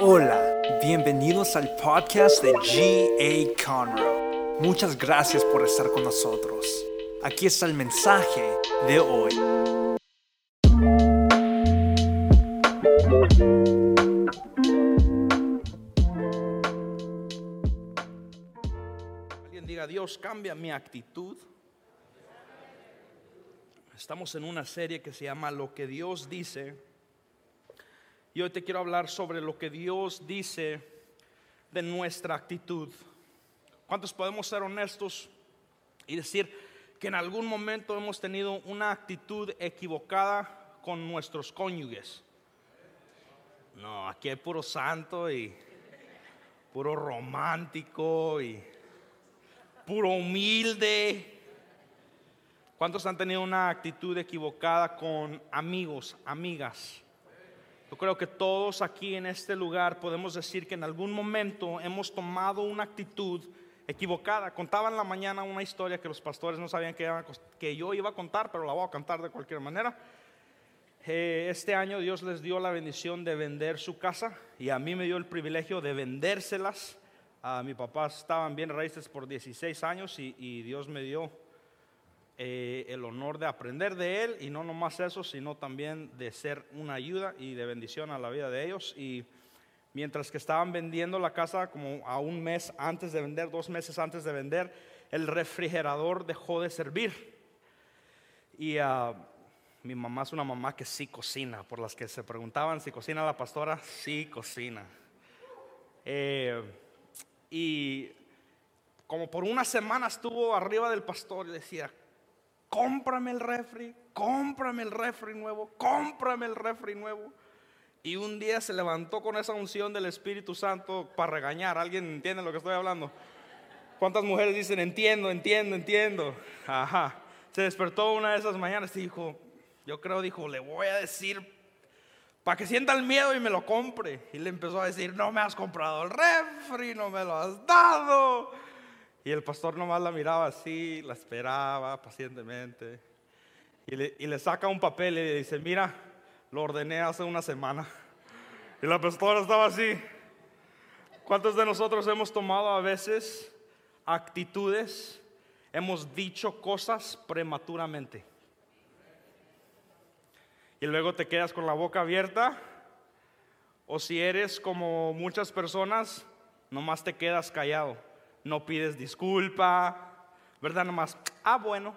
Hola, bienvenidos al podcast de G.A. Conroe. Muchas gracias por estar con nosotros. Aquí está el mensaje de hoy. Alguien diga, Dios cambia mi actitud. Estamos en una serie que se llama Lo que Dios dice. Y hoy te quiero hablar sobre lo que Dios dice de nuestra actitud. ¿Cuántos podemos ser honestos y decir que en algún momento hemos tenido una actitud equivocada con nuestros cónyuges? No, aquí hay puro santo y puro romántico y puro humilde. ¿Cuántos han tenido una actitud equivocada con amigos, amigas? Yo creo que todos aquí en este lugar podemos decir que en algún momento hemos tomado una actitud equivocada. Contaba en la mañana una historia que los pastores no sabían que, que yo iba a contar, pero la voy a contar de cualquier manera. Eh, este año Dios les dio la bendición de vender su casa y a mí me dio el privilegio de vendérselas. A mi papá estaban bien raíces por 16 años y, y Dios me dio eh, el honor de aprender de él y no nomás eso, sino también de ser una ayuda y de bendición a la vida de ellos. Y mientras que estaban vendiendo la casa como a un mes antes de vender, dos meses antes de vender, el refrigerador dejó de servir. Y ah, mi mamá es una mamá que sí cocina, por las que se preguntaban si cocina la pastora, sí cocina. Eh, y como por una semana estuvo arriba del pastor y decía, cómprame el refri, cómprame el refri nuevo, cómprame el refri nuevo. Y un día se levantó con esa unción del Espíritu Santo para regañar. ¿Alguien entiende lo que estoy hablando? ¿Cuántas mujeres dicen, entiendo, entiendo, entiendo? Ajá. Se despertó una de esas mañanas y dijo, yo creo, dijo, le voy a decir para que sienta el miedo y me lo compre. Y le empezó a decir, no me has comprado el refri, no me lo has dado. Y el pastor nomás la miraba así, la esperaba pacientemente. Y le, saca un papel y le dice, mira, lo ordené hace una semana. Y la pastora estaba así. ¿Cuántos de nosotros hemos tomado a veces actitudes, hemos dicho cosas prematuramente? Y luego te quedas con la boca abierta. O si eres como muchas personas, nomás te quedas callado. No pides disculpa, ¿verdad? Nomás, ah, bueno.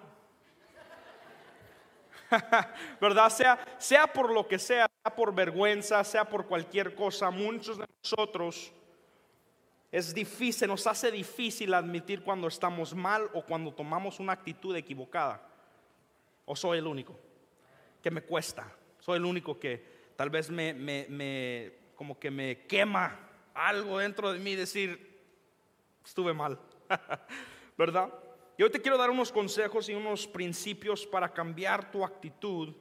¿Verdad? Sea, sea por lo que sea, sea por vergüenza, sea por cualquier cosa, muchos de nosotros es difícil, nos hace difícil admitir cuando estamos mal o cuando tomamos una actitud equivocada. ¿O soy el único? Que me cuesta. Soy el único que tal vez me, como que me quema algo dentro de mí decir, estuve mal. ¿Verdad? Y hoy te quiero dar unos consejos y unos principios para cambiar tu actitud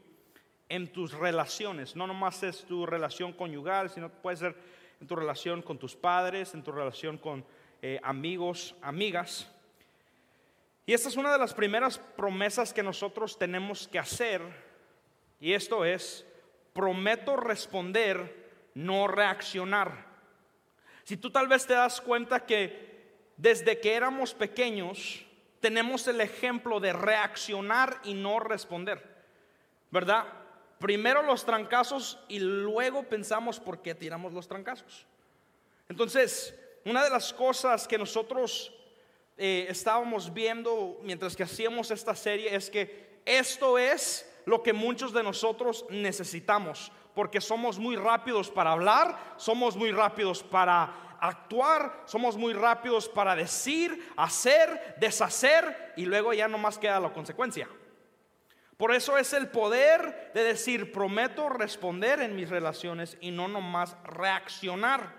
en tus relaciones. No nomás es tu relación conyugal, sino puede ser en tu relación con tus padres, en tu relación con eh, amigos, amigas. Y esta es una de las primeras promesas que nosotros tenemos que hacer. Y esto es, prometo responder, no reaccionar. Si tú tal vez te das cuenta que desde que éramos pequeños tenemos el ejemplo de reaccionar y no responder, ¿verdad? Primero los trancazos y luego pensamos por qué tiramos los trancazos. Entonces, una de las cosas que nosotros eh, estábamos viendo mientras que hacíamos esta serie es que esto es lo que muchos de nosotros necesitamos, porque somos muy rápidos para hablar, somos muy rápidos para actuar, somos muy rápidos para decir, hacer, deshacer y luego ya no más queda la consecuencia. Por eso es el poder de decir, prometo responder en mis relaciones y no nomás reaccionar.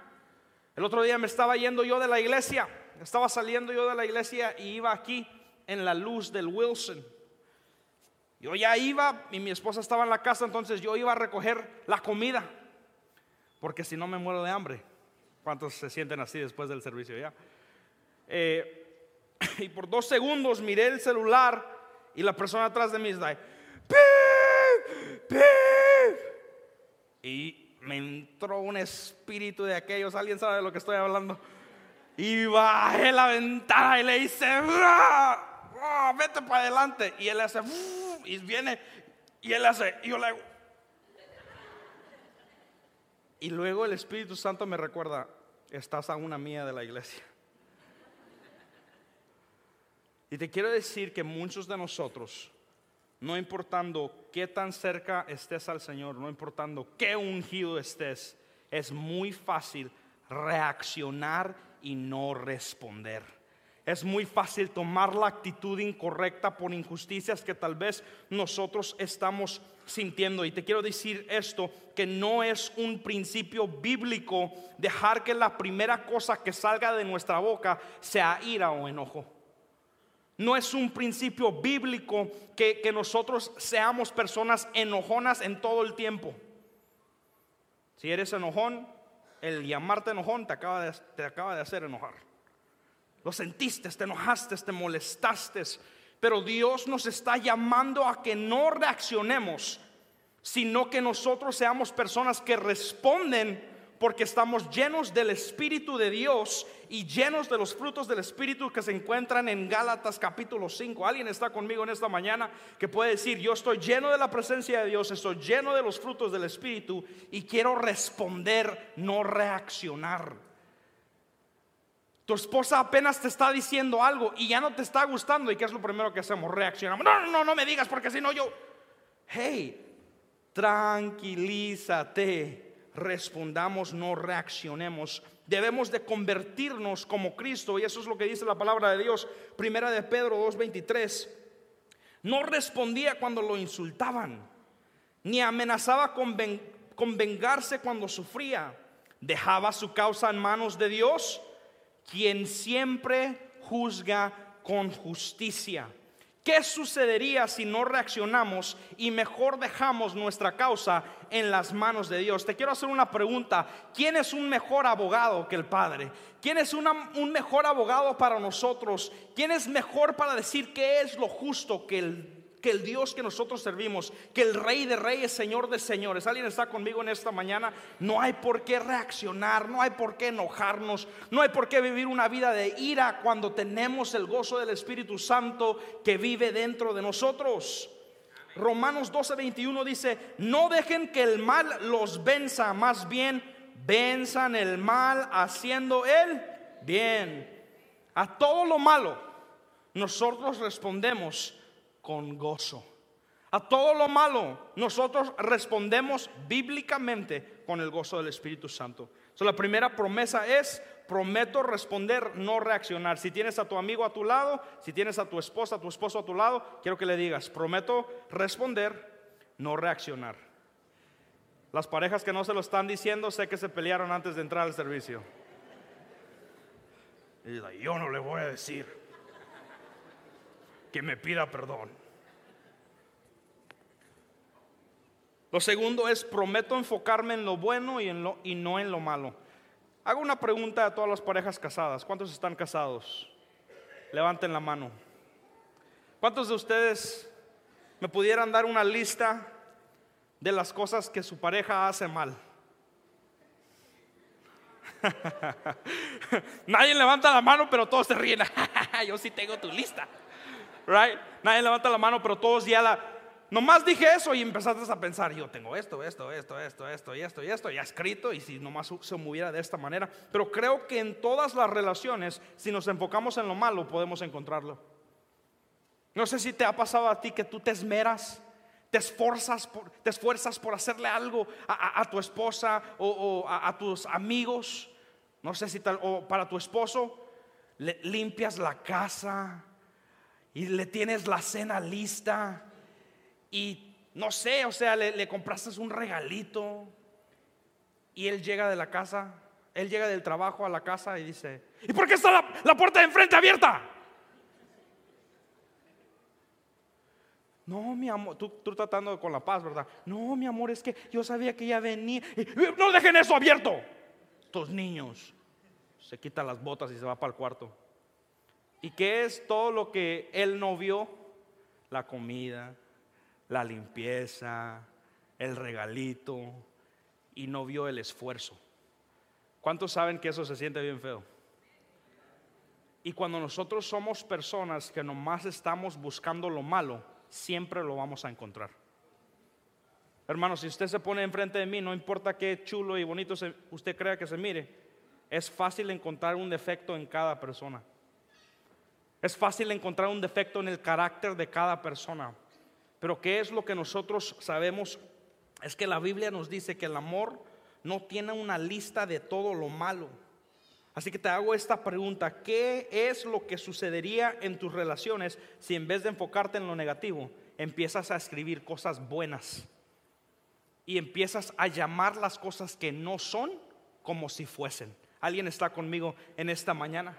El otro día me estaba yendo yo de la iglesia, estaba saliendo yo de la iglesia y iba aquí en la luz del Wilson. Yo ya iba y mi esposa estaba en la casa, entonces yo iba a recoger la comida, porque si no me muero de hambre. ¿Cuántos se sienten así después del servicio ya? Eh, y por dos segundos miré el celular y la persona atrás de mí está ahí, "Pip, pip". Y me entró un espíritu de aquellos, alguien sabe de lo que estoy hablando. Y bajé la ventana y le hice, vete para adelante. Y él hace, y viene, y él hace, y yo le. Y luego el Espíritu Santo me recuerda, estás a una mía de la iglesia. Y te quiero decir que muchos de nosotros, no importando qué tan cerca estés al Señor, no importando qué ungido estés, es muy fácil reaccionar y no responder. Es muy fácil tomar la actitud incorrecta por injusticias que tal vez nosotros estamos sintiendo. Y te quiero decir esto, que no es un principio bíblico dejar que la primera cosa que salga de nuestra boca sea ira o enojo. No es un principio bíblico que, nosotros seamos personas enojonas en todo el tiempo. Si eres enojón, el llamarte enojón te acaba de, te acaba de hacer enojar. Lo sentiste, te enojaste, te molestaste. Pero Dios nos está llamando a que no reaccionemos, sino que nosotros seamos personas que responden porque estamos llenos del Espíritu de Dios y llenos de los frutos del Espíritu que se encuentran en Gálatas capítulo 5. ¿Alguien está conmigo en esta mañana que puede decir, yo estoy lleno de la presencia de Dios, estoy lleno de los frutos del Espíritu y quiero responder, no reaccionar? Tu esposa apenas te está diciendo algo y ya no te está gustando y ¿qué es lo primero que hacemos? Reaccionamos. No, no, no, no me digas porque si no yo... Hey, tranquilízate respondamos, no reaccionemos. Debemos de convertirnos como Cristo y eso es lo que dice la palabra de Dios. Primera de Pedro 2.23. No respondía cuando lo insultaban, ni amenazaba con, con vengarse cuando sufría. Dejaba su causa en manos de Dios, quien siempre juzga con justicia. ¿Qué sucedería si no reaccionamos y mejor dejamos nuestra causa en las manos de Dios? Te quiero hacer una pregunta. ¿Quién es un mejor abogado que el Padre? ¿Quién es un mejor abogado para nosotros? ¿Quién es mejor para decir qué es lo justo que el que el Dios que nosotros servimos, que el Rey de Reyes, Señor de Señores, alguien está conmigo en esta mañana, no hay por qué reaccionar, no hay por qué enojarnos, no hay por qué vivir una vida de ira cuando tenemos el gozo del Espíritu Santo que vive dentro de nosotros. Romanos 12, 21 dice, no dejen que el mal los venza, más bien venzan el mal haciendo el bien. A todo lo malo nosotros respondemos con gozo. A todo lo malo nosotros respondemos bíblicamente con el gozo del Espíritu Santo. la primera promesa es, prometo responder, no reaccionar. Si tienes a tu amigo a tu lado, si tienes a tu esposa, a tu esposo a tu lado, quiero que le digas, prometo responder, no reaccionar. Las parejas que no se lo están diciendo, sé que se pelearon antes de entrar al servicio. Yo no le voy a decir que me pida perdón. Lo segundo es, prometo enfocarme en lo bueno y, en lo, y no en lo malo. Hago una pregunta a todas las parejas casadas. ¿Cuántos están casados? Levanten la mano. ¿Cuántos de ustedes me pudieran dar una lista de las cosas que su pareja hace mal? Nadie levanta la mano, pero todos se ríen. Yo sí tengo tu lista right? Nadie levanta la mano, pero todos ya la... Nomás dije eso y empezaste a pensar, yo tengo esto, esto, esto, esto, esto y esto y esto, ya escrito y si nomás se moviera de esta manera. Pero creo que en todas las relaciones, si nos enfocamos en lo malo, podemos encontrarlo. No sé si te ha pasado a ti que tú te esmeras, te esfuerzas por, te esfuerzas por hacerle algo a, tu esposa o, a, tus amigos, no sé si tal, o para tu esposo, limpias la casa, y le tienes la cena lista y no sé, o sea, le, compraste un regalito y él llega de la casa, él llega del trabajo a la casa y dice, ¿y por qué está la, puerta de enfrente abierta? No, mi amor, tú, tú, tratando con la paz, ¿verdad? No, mi amor, es que yo sabía que ya venía. No dejen eso abierto. Estos niños. Se quita las botas y se va para el cuarto. ¿Y qué es todo lo que él no vio? La comida, la limpieza, el regalito. y no vio el esfuerzo. ¿Cuántos saben que eso se siente bien feo? Y cuando nosotros somos personas que nomás estamos buscando lo malo, siempre lo vamos a encontrar. Hermano, si usted se pone enfrente de mí, no importa qué chulo y bonito usted crea que se mire, es fácil encontrar un defecto en cada persona. Es fácil encontrar un defecto en el carácter de cada persona. Pero ¿qué es lo que nosotros sabemos? Es que la Biblia nos dice que el amor no tiene una lista de todo lo malo. Así que te hago esta pregunta, ¿qué es lo que sucedería en tus relaciones si en vez de enfocarte en lo negativo, empiezas a escribir cosas buenas y empiezas a llamar las cosas que no son como si fuesen? ¿Alguien está conmigo en esta mañana?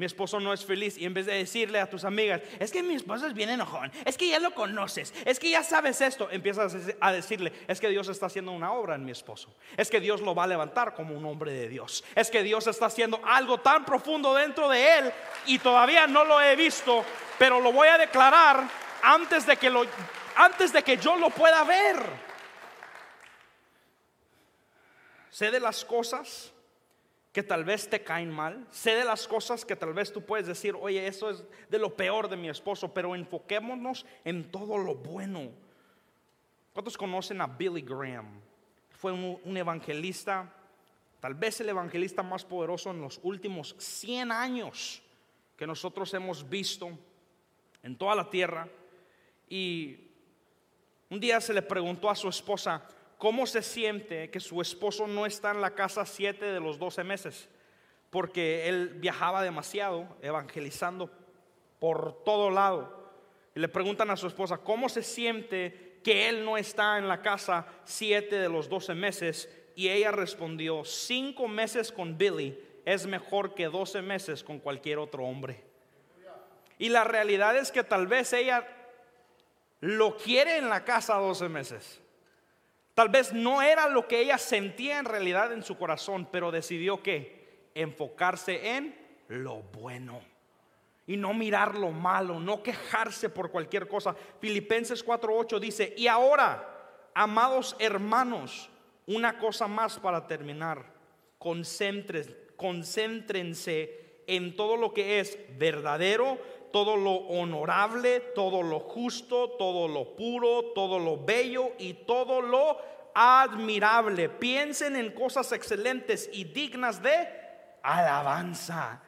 Mi esposo no es feliz y en vez de decirle a tus amigas, es que mi esposo es bien enojón, es que ya lo conoces, es que ya sabes esto, empiezas a decirle, es que Dios está haciendo una obra en mi esposo, es que Dios lo va a levantar como un hombre de Dios, es que Dios está haciendo algo tan profundo dentro de él y todavía no lo he visto, pero lo voy a declarar antes de que lo antes de que yo lo pueda ver. Sé de las cosas que tal vez te caen mal, sé de las cosas que tal vez tú puedes decir, oye, eso es de lo peor de mi esposo, pero enfoquémonos en todo lo bueno. ¿Cuántos conocen a Billy Graham? Fue un, evangelista, tal vez el evangelista más poderoso en los últimos 100 años que nosotros hemos visto en toda la tierra. Y un día se le preguntó a su esposa, ¿Cómo se siente que su esposo no está en la casa siete de los doce meses? Porque él viajaba demasiado evangelizando por todo lado. Y le preguntan a su esposa, ¿cómo se siente que él no está en la casa siete de los doce meses? Y ella respondió, cinco meses con Billy es mejor que doce meses con cualquier otro hombre. Y la realidad es que tal vez ella lo quiere en la casa doce meses. Tal vez no era lo que ella sentía en realidad en su corazón, pero decidió que enfocarse en lo bueno y no mirar lo malo, no quejarse por cualquier cosa. Filipenses 4:8 dice, "Y ahora, amados hermanos, una cosa más para terminar. Concéntrense, concéntrense en todo lo que es verdadero, todo lo honorable, todo lo justo, todo lo puro, todo lo bello y todo lo admirable. Piensen en cosas excelentes y dignas de alabanza.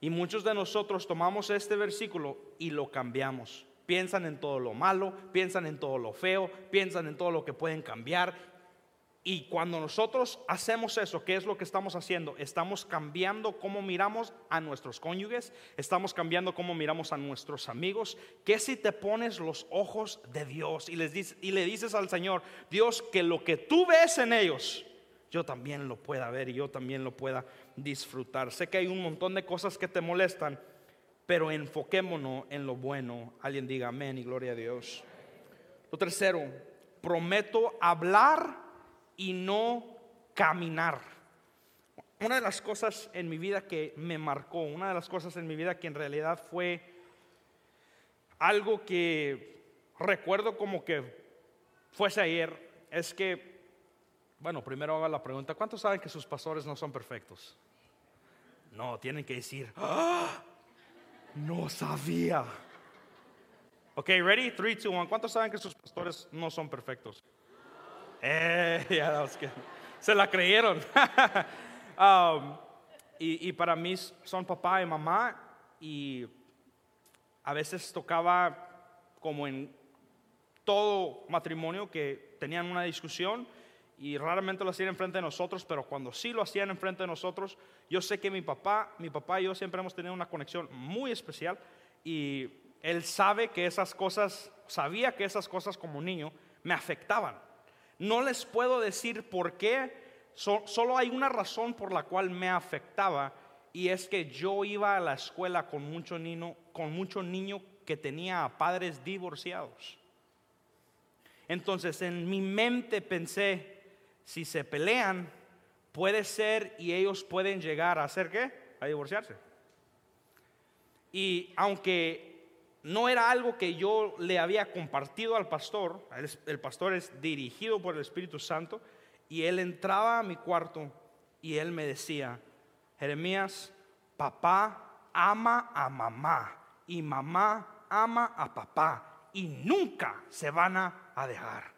Y muchos de nosotros tomamos este versículo y lo cambiamos. Piensan en todo lo malo, piensan en todo lo feo, piensan en todo lo que pueden cambiar y cuando nosotros hacemos eso, ¿qué es lo que estamos haciendo? Estamos cambiando cómo miramos a nuestros cónyuges, estamos cambiando cómo miramos a nuestros amigos. ¿Qué si te pones los ojos de Dios y, les y le dices al Señor, Dios, que lo que tú ves en ellos, yo también lo pueda ver y yo también lo pueda disfrutar? Sé que hay un montón de cosas que te molestan, pero enfoquémonos en lo bueno. Alguien diga amén y gloria a Dios. Lo tercero, prometo hablar y no caminar. Una de las cosas en mi vida que me marcó, una de las cosas en mi vida que en realidad fue algo que recuerdo como que fuese ayer, es que, bueno, primero haga la pregunta, ¿cuántos saben que sus pastores no son perfectos? No, tienen que decir, ¡Ah! no sabía. Ok, ready? 3, 2, 1. ¿Cuántos saben que sus pastores no son perfectos? Eh, se la creyeron. Um, y, para mí son papá y mamá y a veces tocaba como en todo matrimonio que tenían una discusión y raramente lo hacían enfrente de nosotros, pero cuando sí lo hacían enfrente de nosotros, yo sé que mi papá, mi papá y yo siempre hemos tenido una conexión muy especial y él sabe que esas cosas, sabía que esas cosas como niño me afectaban. No les puedo decir por qué, solo hay una razón por la cual me afectaba y es que yo iba a la escuela con mucho niño, con mucho niño que tenía a padres divorciados. Entonces en mi mente pensé, si se pelean, puede ser y ellos pueden llegar a hacer qué? A divorciarse. Y aunque no era algo que yo le había compartido al pastor. El pastor es dirigido por el Espíritu Santo. Y él entraba a mi cuarto y él me decía, Jeremías, papá ama a mamá y mamá ama a papá y nunca se van a dejar.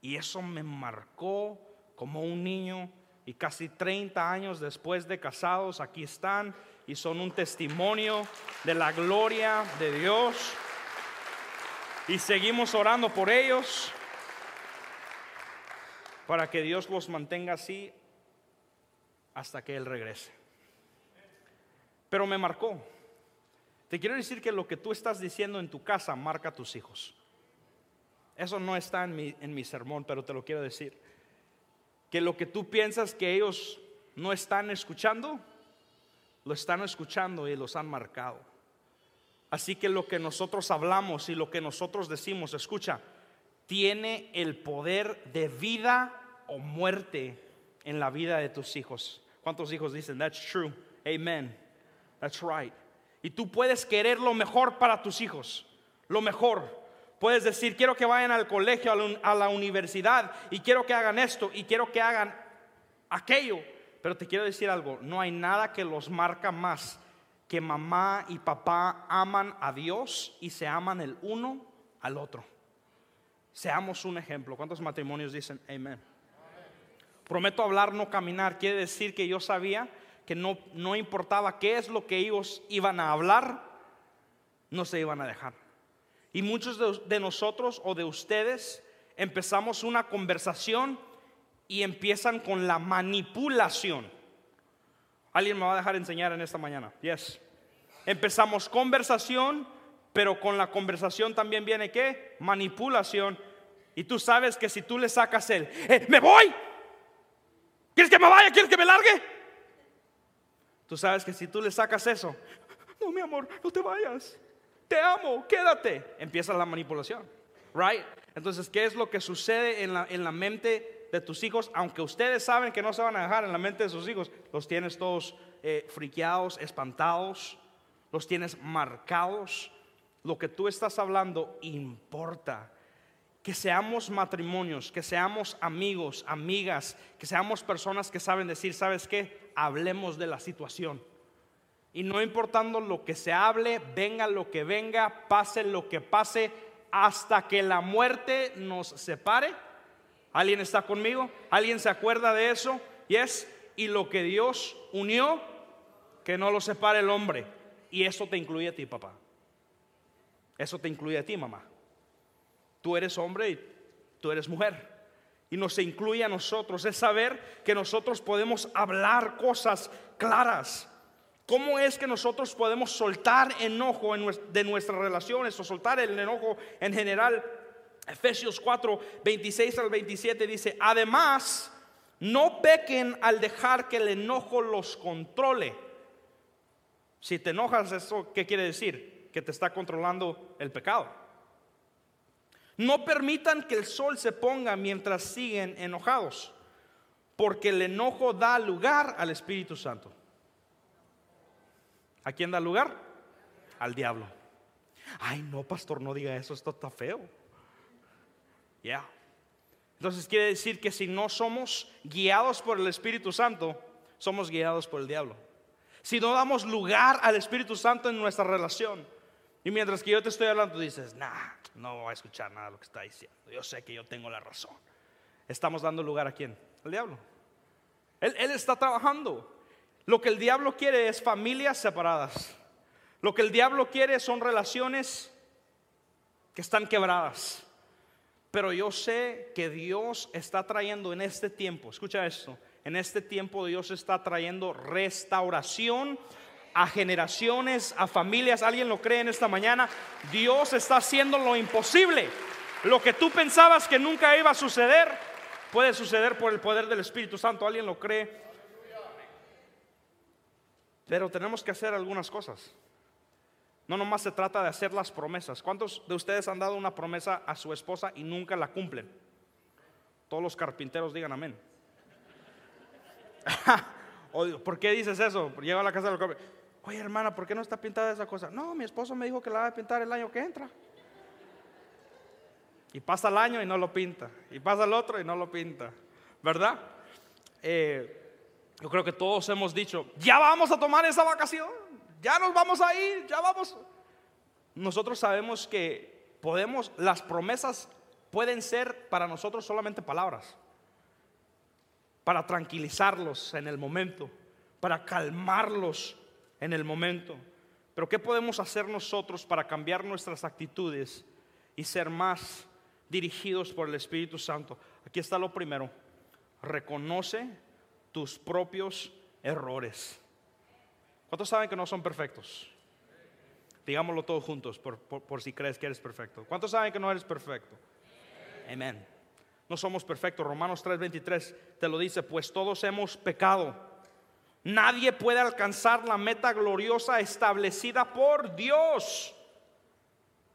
Y eso me marcó como un niño y casi 30 años después de casados, aquí están y son un testimonio de la gloria de Dios. Y seguimos orando por ellos para que Dios los mantenga así hasta que Él regrese. Pero me marcó. Te quiero decir que lo que tú estás diciendo en tu casa marca a tus hijos. Eso no está en mi, en mi sermón, pero te lo quiero decir. Que lo que tú piensas que ellos no están escuchando, lo están escuchando y los han marcado. Así que lo que nosotros hablamos y lo que nosotros decimos, escucha, tiene el poder de vida o muerte en la vida de tus hijos. ¿Cuántos hijos dicen, that's true? Amen. That's right. Y tú puedes querer lo mejor para tus hijos, lo mejor. Puedes decir, quiero que vayan al colegio, a la universidad, y quiero que hagan esto, y quiero que hagan aquello. Pero te quiero decir algo, no hay nada que los marca más que mamá y papá aman a Dios y se aman el uno al otro. Seamos un ejemplo. ¿Cuántos matrimonios dicen amén? Prometo hablar, no caminar. Quiere decir que yo sabía que no, no importaba qué es lo que ellos iban a hablar, no se iban a dejar. Y muchos de, de nosotros o de ustedes empezamos una conversación y empiezan con la manipulación. ¿Alguien me va a dejar enseñar en esta mañana? Yes. Empezamos conversación, pero con la conversación también viene qué? Manipulación. Y tú sabes que si tú le sacas el, eh, me voy, ¿quieres que me vaya? ¿Quieres que me largue? Tú sabes que si tú le sacas eso, no, mi amor, no te vayas, te amo, quédate. Empieza la manipulación, right? Entonces, ¿qué es lo que sucede en la, en la mente de tus hijos, aunque ustedes saben que no se van a dejar en la mente de sus hijos, los tienes todos eh, friqueados, espantados, los tienes marcados. Lo que tú estás hablando importa. Que seamos matrimonios, que seamos amigos, amigas, que seamos personas que saben decir, ¿sabes qué? Hablemos de la situación. Y no importando lo que se hable, venga lo que venga, pase lo que pase, hasta que la muerte nos separe, ¿Alguien está conmigo? ¿Alguien se acuerda de eso? Yes. Y lo que Dios unió, que no lo separe el hombre. Y eso te incluye a ti, papá. Eso te incluye a ti, mamá. Tú eres hombre y tú eres mujer. Y nos incluye a nosotros. Es saber que nosotros podemos hablar cosas claras. ¿Cómo es que nosotros podemos soltar enojo de nuestras relaciones o soltar el enojo en general? Efesios 4, 26 al 27 dice, además, no pequen al dejar que el enojo los controle. Si te enojas, ¿eso qué quiere decir? Que te está controlando el pecado. No permitan que el sol se ponga mientras siguen enojados, porque el enojo da lugar al Espíritu Santo. ¿A quién da lugar? Al diablo. Ay, no, pastor, no diga eso, esto está feo. Ya. Entonces quiere decir que si no somos guiados por el Espíritu Santo, somos guiados por el diablo. Si no damos lugar al Espíritu Santo en nuestra relación, y mientras que yo te estoy hablando, dices, nah, no voy a escuchar nada de lo que está diciendo. Yo sé que yo tengo la razón. Estamos dando lugar a quién? Al diablo. Él está trabajando. Lo que el diablo quiere es familias separadas. Lo que el diablo quiere son relaciones que están quebradas. Pero yo sé que Dios está trayendo en este tiempo, escucha esto, en este tiempo Dios está trayendo restauración a generaciones, a familias. ¿Alguien lo cree en esta mañana? Dios está haciendo lo imposible. Lo que tú pensabas que nunca iba a suceder, puede suceder por el poder del Espíritu Santo. ¿Alguien lo cree? Pero tenemos que hacer algunas cosas. No nomás se trata de hacer las promesas. ¿Cuántos de ustedes han dado una promesa a su esposa y nunca la cumplen? Todos los carpinteros digan amén. ¿Por qué dices eso? Llego a la casa del Oye, hermana, ¿por qué no está pintada esa cosa? No, mi esposo me dijo que la va a pintar el año que entra. Y pasa el año y no lo pinta. Y pasa el otro y no lo pinta. ¿Verdad? Eh, yo creo que todos hemos dicho, ya vamos a tomar esa vacación. Ya nos vamos a ir, ya vamos. Nosotros sabemos que podemos, las promesas pueden ser para nosotros solamente palabras. Para tranquilizarlos en el momento. Para calmarlos en el momento. Pero ¿qué podemos hacer nosotros para cambiar nuestras actitudes y ser más dirigidos por el Espíritu Santo? Aquí está lo primero. Reconoce tus propios errores. ¿Cuántos saben que no son perfectos? Digámoslo todos juntos por, si crees que eres perfecto. ¿Cuántos saben que no eres perfecto? Amén. No somos perfectos. Romanos 3:23 te lo dice, pues todos hemos pecado Nadie puede alcanzar la meta gloriosa establecida por Dios.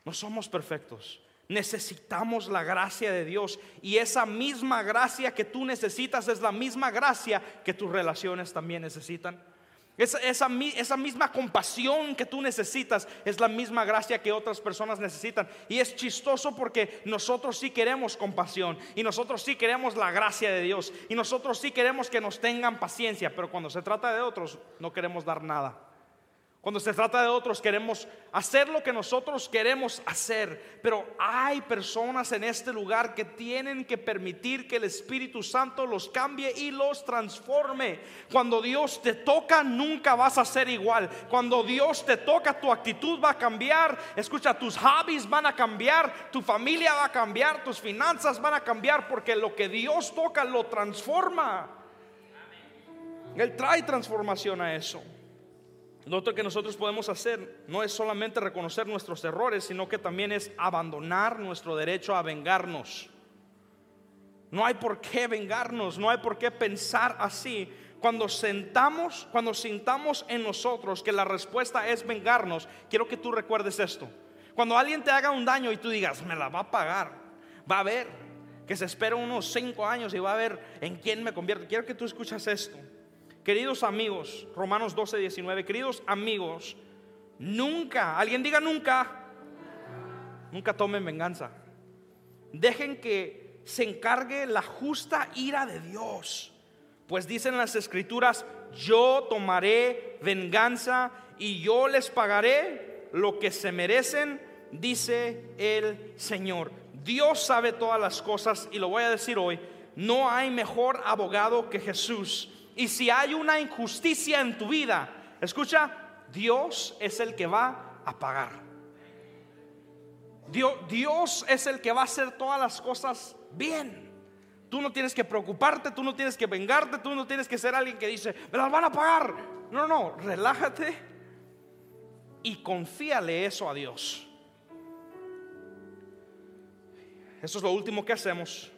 No somos perfectos. Necesitamos la gracia de Dios. Y esa misma gracia que tú necesitas es la misma gracia que tus relaciones también necesitan. Esa, esa, misma compasión que tú necesitas es la misma gracia que otras personas necesitan. Y es chistoso porque nosotros sí queremos compasión y nosotros sí queremos la gracia de Dios y nosotros sí queremos que nos tengan paciencia, pero cuando se trata de otros no queremos dar nada. Cuando se trata de otros queremos hacer lo que nosotros queremos hacer, pero hay personas en este lugar que tienen que permitir que el Espíritu Santo los cambie y los transforme. Cuando Dios te toca nunca vas a ser igual. Cuando Dios te toca tu actitud va a cambiar. Escucha, tus hobbies van a cambiar, tu familia va a cambiar, tus finanzas van a cambiar porque lo que Dios toca lo transforma. Él trae transformación a eso. Lo otro que nosotros podemos hacer no es solamente reconocer nuestros errores, sino que también es abandonar nuestro derecho a vengarnos. No hay por qué vengarnos, no hay por qué pensar así. Cuando sentamos, cuando sintamos en nosotros que la respuesta es vengarnos, quiero que tú recuerdes esto. Cuando alguien te haga un daño y tú digas, me la va a pagar, va a ver que se espera unos cinco años y va a ver en quién me convierte. Quiero que tú escuchas esto. Queridos amigos, Romanos 12, 19, queridos amigos, nunca, alguien diga nunca, nunca tomen venganza. Dejen que se encargue la justa ira de Dios. Pues dicen las escrituras, yo tomaré venganza y yo les pagaré lo que se merecen, dice el Señor. Dios sabe todas las cosas y lo voy a decir hoy, no hay mejor abogado que Jesús y si hay una injusticia en tu vida, escucha, Dios es el que va a pagar. Dios, Dios es el que va a hacer todas las cosas bien. Tú no tienes que preocuparte, tú no tienes que vengarte, tú no tienes que ser alguien que dice, me las van a pagar. No, no, relájate y confíale eso a Dios. Eso es lo último que hacemos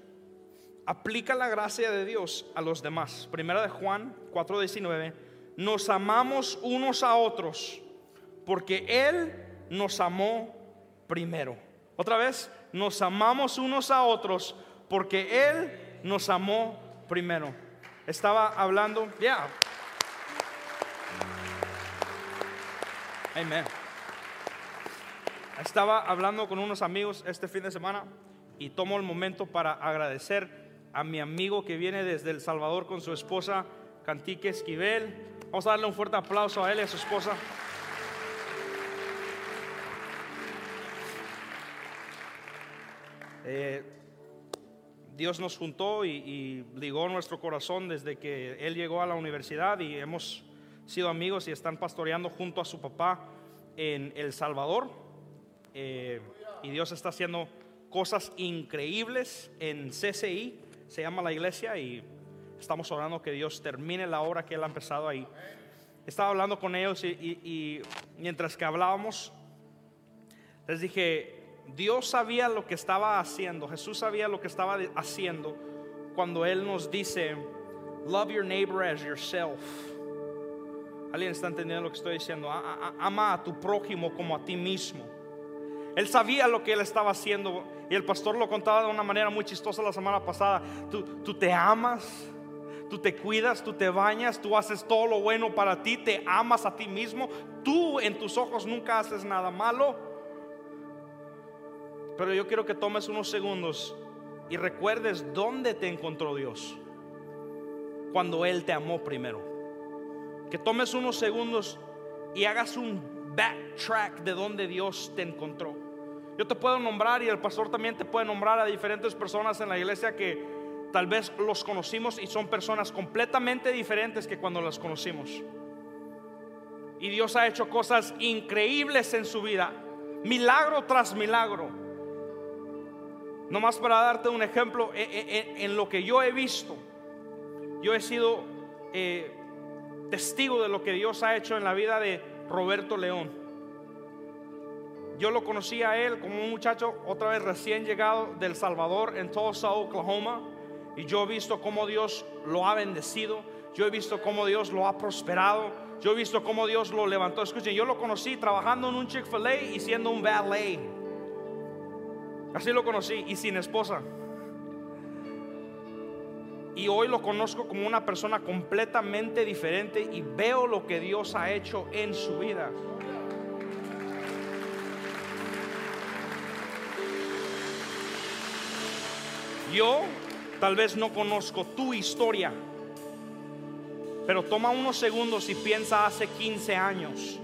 aplica la gracia de Dios a los demás. Primera de Juan 4:19, nos amamos unos a otros porque Él nos amó primero. Otra vez, nos amamos unos a otros porque Él nos amó primero. Estaba hablando, ya. Amén. Estaba hablando con unos amigos este fin de semana y tomo el momento para agradecer a mi amigo que viene desde El Salvador con su esposa, Cantique Esquivel. Vamos a darle un fuerte aplauso a él y a su esposa. Eh, Dios nos juntó y, ligó nuestro corazón desde que él llegó a la universidad y hemos sido amigos y están pastoreando junto a su papá en El Salvador. Eh, y Dios está haciendo cosas increíbles en CCI se llama la iglesia y estamos orando que Dios termine la obra que Él ha empezado ahí. Estaba hablando con ellos y, mientras que hablábamos, les dije, Dios sabía lo que estaba haciendo, Jesús sabía lo que estaba haciendo cuando Él nos dice, love your neighbor as yourself. ¿Alguien está entendiendo lo que estoy diciendo? Ama a tu prójimo como a ti mismo. Él sabía lo que él estaba haciendo y el pastor lo contaba de una manera muy chistosa la semana pasada. Tú, tú te amas, Tú te cuidas, tú te bañas, tú haces todo lo bueno para ti, te amas a ti mismo. Tú en tus ojos nunca haces nada malo. Pero yo quiero que tomes unos segundos y recuerdes dónde te encontró Dios. Cuando Él te amó primero. Que tomes unos segundos y hagas un backtrack de dónde Dios te encontró. Yo te puedo nombrar y el pastor también te puede nombrar a diferentes personas en la iglesia que tal vez los conocimos y son personas completamente diferentes que cuando las conocimos. Y Dios ha hecho cosas increíbles en su vida, milagro tras milagro. Nomás para darte un ejemplo, en, lo que yo he visto, yo he sido eh, testigo de lo que Dios ha hecho en la vida de Roberto León. Yo lo conocí a él como un muchacho otra vez recién llegado del Salvador en Tulsa, Oklahoma. Y yo he visto cómo Dios lo ha bendecido. Yo he visto cómo Dios lo ha prosperado. Yo he visto cómo Dios lo levantó. Escuchen, yo lo conocí trabajando en un Chick-fil-A y siendo un valet. Así lo conocí y sin esposa. Y hoy lo conozco como una persona completamente diferente y veo lo que Dios ha hecho en su vida. Yo tal vez no conozco tu historia, pero toma unos segundos y piensa hace 15 años,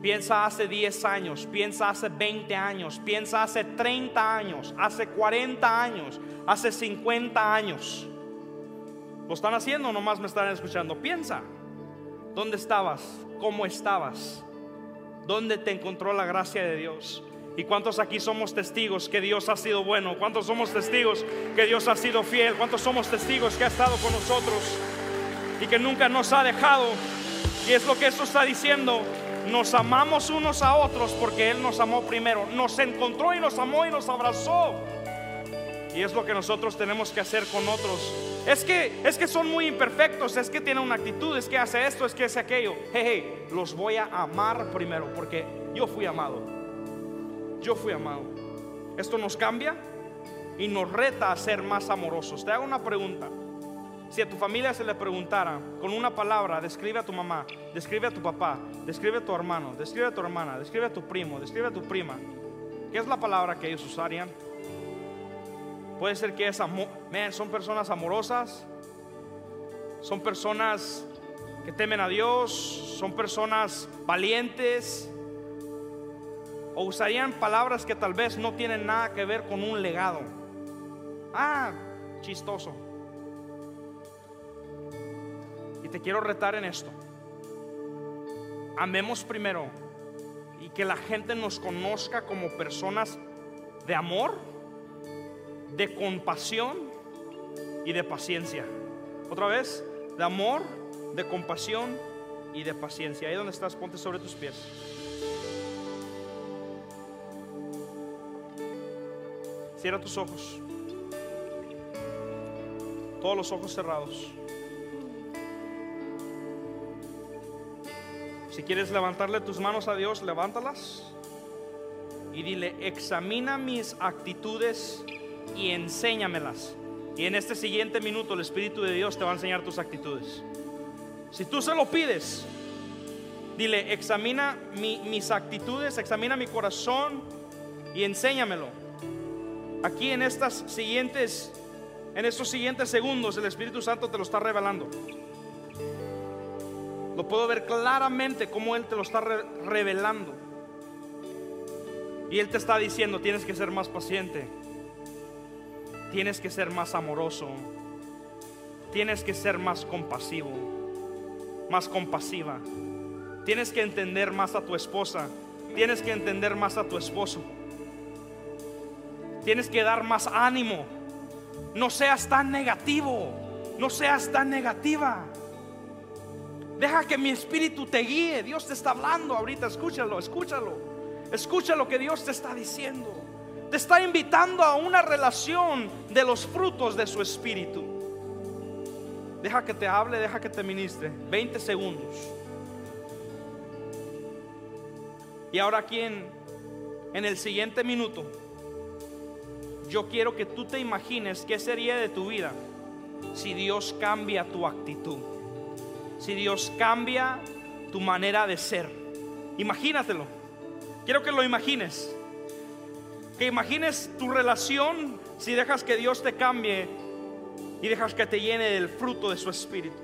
piensa hace 10 años, piensa hace 20 años, piensa hace 30 años, hace 40 años, hace 50 años. ¿Lo están haciendo o nomás me están escuchando? Piensa, ¿dónde estabas? ¿Cómo estabas? ¿Dónde te encontró la gracia de Dios? ¿Y cuántos aquí somos testigos que Dios ha sido bueno? ¿Cuántos somos testigos que Dios ha sido fiel? ¿Cuántos somos testigos que ha estado con nosotros y que nunca nos ha dejado? Y es lo que esto está diciendo. Nos amamos unos a otros porque Él nos amó primero. Nos encontró y nos amó y nos abrazó. Y es lo que nosotros tenemos que hacer con otros. Es que, es que son muy imperfectos, es que tienen una actitud, es que hace esto, es que hace aquello. Hey, hey, los voy a amar primero porque yo fui amado. Yo fui amado. Esto nos cambia y nos reta a ser más amorosos. Te hago una pregunta. Si a tu familia se le preguntara con una palabra, describe a tu mamá, describe a tu papá, describe a tu hermano, describe a tu hermana, describe a tu primo, describe a tu prima, ¿qué es la palabra que ellos usarían? Puede ser que es amor, son personas amorosas, son personas que temen a Dios, son personas valientes, o usarían palabras que tal vez no tienen nada que ver con un legado. Ah, chistoso. Y te quiero retar en esto. Amemos primero y que la gente nos conozca como personas de amor de compasión y de paciencia. Otra vez, de amor, de compasión y de paciencia. Ahí donde estás, ponte sobre tus pies. Cierra tus ojos. Todos los ojos cerrados. Si quieres levantarle tus manos a Dios, levántalas y dile, examina mis actitudes y enséñamelas. Y en este siguiente minuto el Espíritu de Dios te va a enseñar tus actitudes. Si tú se lo pides, dile, examina mis actitudes, examina mi corazón y enséñamelo. Aquí en estas siguientes, en estos siguientes segundos, el Espíritu Santo te lo está revelando. Lo puedo ver claramente cómo Él te lo está revelando. Y Él te está diciendo, tienes que ser más paciente Tienes que ser más amoroso. Tienes que ser más compasivo, más compasiva. Tienes que entender más a tu esposa. Tienes que entender más a tu esposo. Tienes que dar más ánimo. No seas tan negativo. No seas tan negativa. Deja que mi espíritu te guíe. Dios te está hablando ahorita. Escúchalo, escúchalo. Escucha lo que Dios te está diciendo te está invitando a una relación de los frutos de su espíritu. Deja que te hable, deja que te ministre. 20 segundos. Y ahora aquí en, en el siguiente minuto, yo quiero que tú te imagines qué sería de tu vida si Dios cambia tu actitud, si Dios cambia tu manera de ser. Imagínatelo. Quiero que lo imagines. Que imagines tu relación si dejas que Dios te cambie y dejas que te llene del fruto de su espíritu.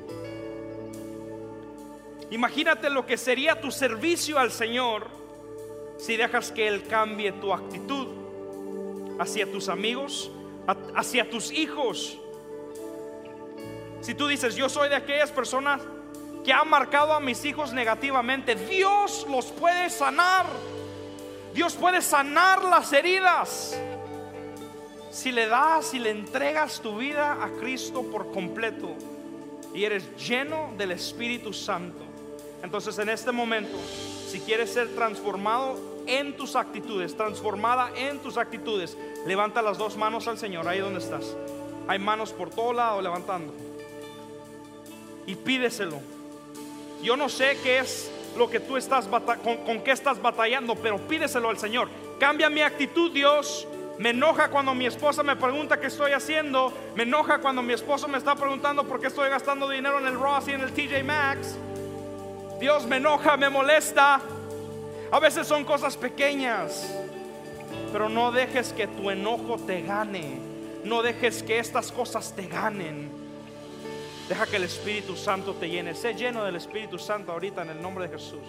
Imagínate lo que sería tu servicio al Señor si dejas que Él cambie tu actitud hacia tus amigos, hacia tus hijos. Si tú dices, yo soy de aquellas personas que han marcado a mis hijos negativamente, Dios los puede sanar. Dios puede sanar las heridas. Si le das y le entregas tu vida a Cristo por completo y eres lleno del Espíritu Santo, entonces en este momento, si quieres ser transformado en tus actitudes, transformada en tus actitudes, levanta las dos manos al Señor, ahí donde estás. Hay manos por todo lado levantando. Y pídeselo. Yo no sé qué es lo que tú estás con, con qué estás batallando, pero pídeselo al Señor. Cambia mi actitud, Dios. Me enoja cuando mi esposa me pregunta qué estoy haciendo. Me enoja cuando mi esposo me está preguntando por qué estoy gastando dinero en el Ross y en el TJ Maxx. Dios me enoja, me molesta. A veces son cosas pequeñas. Pero no dejes que tu enojo te gane. No dejes que estas cosas te ganen. Deja que el Espíritu Santo te llene. Sé lleno del Espíritu Santo ahorita en el nombre de Jesús.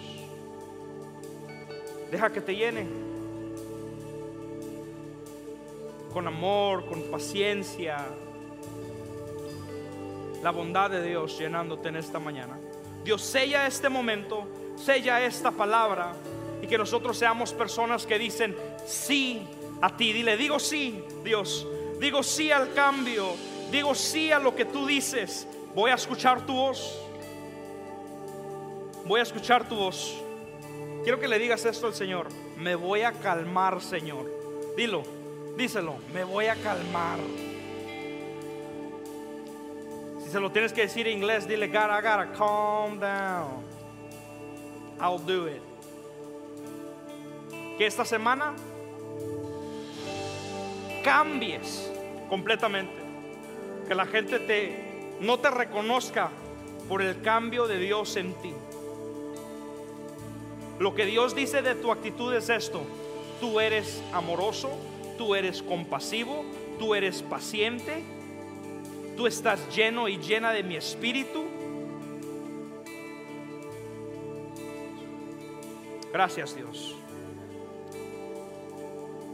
Deja que te llene. Con amor, con paciencia. La bondad de Dios llenándote en esta mañana. Dios sella este momento, sella esta palabra y que nosotros seamos personas que dicen sí a ti. Dile, digo sí, Dios. Digo sí al cambio. Digo sí a lo que tú dices. Voy a escuchar tu voz. Voy a escuchar tu voz. Quiero que le digas esto al Señor. Me voy a calmar, Señor. Dilo, díselo. Me voy a calmar. Si se lo tienes que decir en inglés, dile, God, I gotta calm down. I'll do it. Que esta semana cambies completamente. Que la gente te no te reconozca por el cambio de Dios en ti. Lo que Dios dice de tu actitud es esto. Tú eres amoroso, tú eres compasivo, tú eres paciente, tú estás lleno y llena de mi espíritu. Gracias Dios.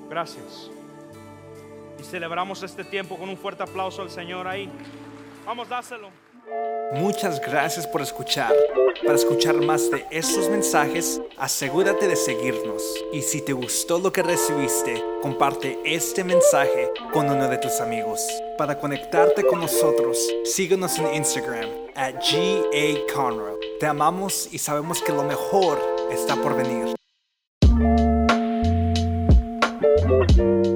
Gracias. Y celebramos este tiempo con un fuerte aplauso al Señor ahí. Vamos, dáselo. Muchas gracias por escuchar. Para escuchar más de estos mensajes, asegúrate de seguirnos. Y si te gustó lo que recibiste, comparte este mensaje con uno de tus amigos. Para conectarte con nosotros, síguenos en Instagram at GA Te amamos y sabemos que lo mejor está por venir. Thank you.